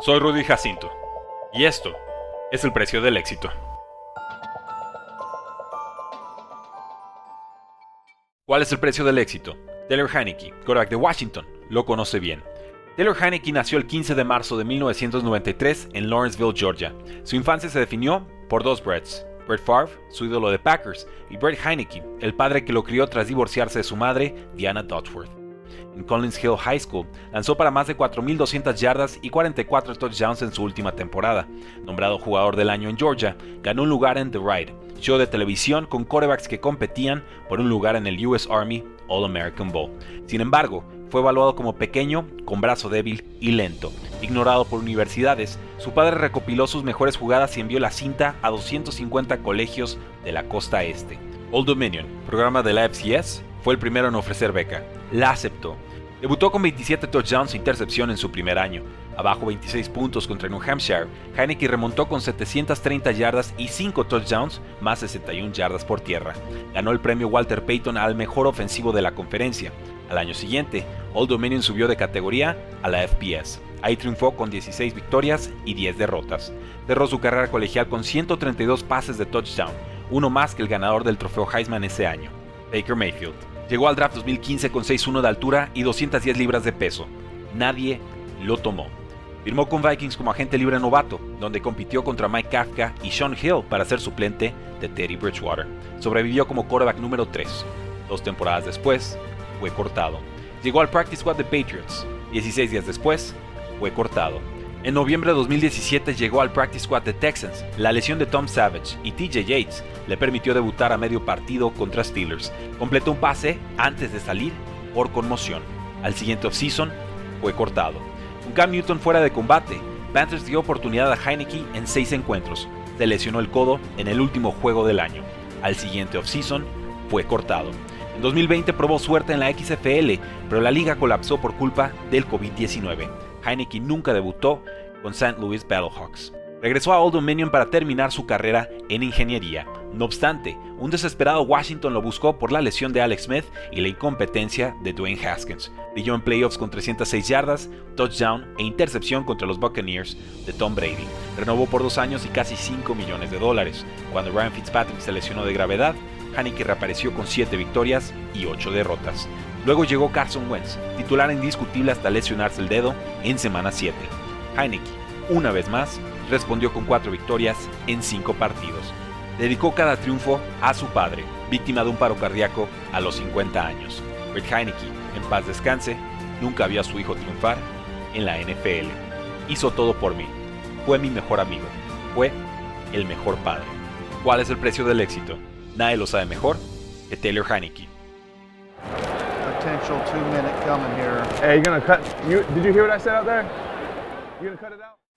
Soy Rudy Jacinto y esto es el precio del éxito. ¿Cuál es el precio del éxito? Taylor Heineke, quarterback de Washington, lo conoce bien. Taylor Heineke nació el 15 de marzo de 1993 en Lawrenceville, Georgia. Su infancia se definió por dos Bretts, Brett Favre, su ídolo de Packers, y Brett Heineke, el padre que lo crió tras divorciarse de su madre, Diana Dodsworth en Collins Hill High School, lanzó para más de 4.200 yardas y 44 touchdowns en su última temporada. Nombrado jugador del año en Georgia, ganó un lugar en The Ride, show de televisión con quarterbacks que competían por un lugar en el US Army All-American Bowl. Sin embargo, fue evaluado como pequeño, con brazo débil y lento. Ignorado por universidades, su padre recopiló sus mejores jugadas y envió la cinta a 250 colegios de la costa este. Old Dominion, programa de la FCS, fue el primero en ofrecer beca. La aceptó. Debutó con 27 touchdowns e intercepción en su primer año. Abajo 26 puntos contra New Hampshire, Heineke remontó con 730 yardas y 5 touchdowns, más 61 yardas por tierra. Ganó el premio Walter Payton al mejor ofensivo de la conferencia. Al año siguiente, Old Dominion subió de categoría a la FPS. Ahí triunfó con 16 victorias y 10 derrotas. Cerró su carrera colegial con 132 pases de touchdown, uno más que el ganador del trofeo Heisman ese año, Baker Mayfield. Llegó al draft 2015 con 6'1 de altura y 210 libras de peso. Nadie lo tomó. Firmó con Vikings como agente libre novato, donde compitió contra Mike Kafka y Sean Hill para ser suplente de Teddy Bridgewater. Sobrevivió como quarterback número 3. Dos temporadas después, fue cortado. Llegó al practice squad de Patriots. 16 días después, fue cortado. En noviembre de 2017 llegó al practice squad de Texans. La lesión de Tom Savage y TJ Yates le permitió debutar a medio partido contra Steelers. Completó un pase antes de salir por conmoción. Al siguiente offseason fue cortado. Con Cam Newton fuera de combate, Panthers dio oportunidad a Heineke en seis encuentros. Se lesionó el codo en el último juego del año. Al siguiente offseason fue cortado. En 2020 probó suerte en la XFL, pero la liga colapsó por culpa del COVID-19. Heineke nunca debutó con St. Louis Battlehawks. Regresó a Old Dominion para terminar su carrera en ingeniería. No obstante, un desesperado Washington lo buscó por la lesión de Alex Smith y la incompetencia de Dwayne Haskins. Brilló en playoffs con 306 yardas, touchdown e intercepción contra los Buccaneers de Tom Brady. Renovó por dos años y casi 5 millones de dólares. Cuando Ryan Fitzpatrick se lesionó de gravedad, Haneke reapareció con 7 victorias y 8 derrotas. Luego llegó Carson Wentz, titular indiscutible hasta lesionarse el dedo en semana 7. Heineke, una vez más, respondió con 4 victorias en 5 partidos. Dedicó cada triunfo a su padre, víctima de un paro cardíaco a los 50 años. Brett Heineke, en paz descanse, nunca vio a su hijo triunfar en la NFL. Hizo todo por mí. Fue mi mejor amigo. Fue el mejor padre. ¿Cuál es el precio del éxito? Nadie lo sabe mejor que Taylor Heineke. potential two minute coming here. Hey, you gonna cut? You did you hear what I said out there? You gonna cut it out?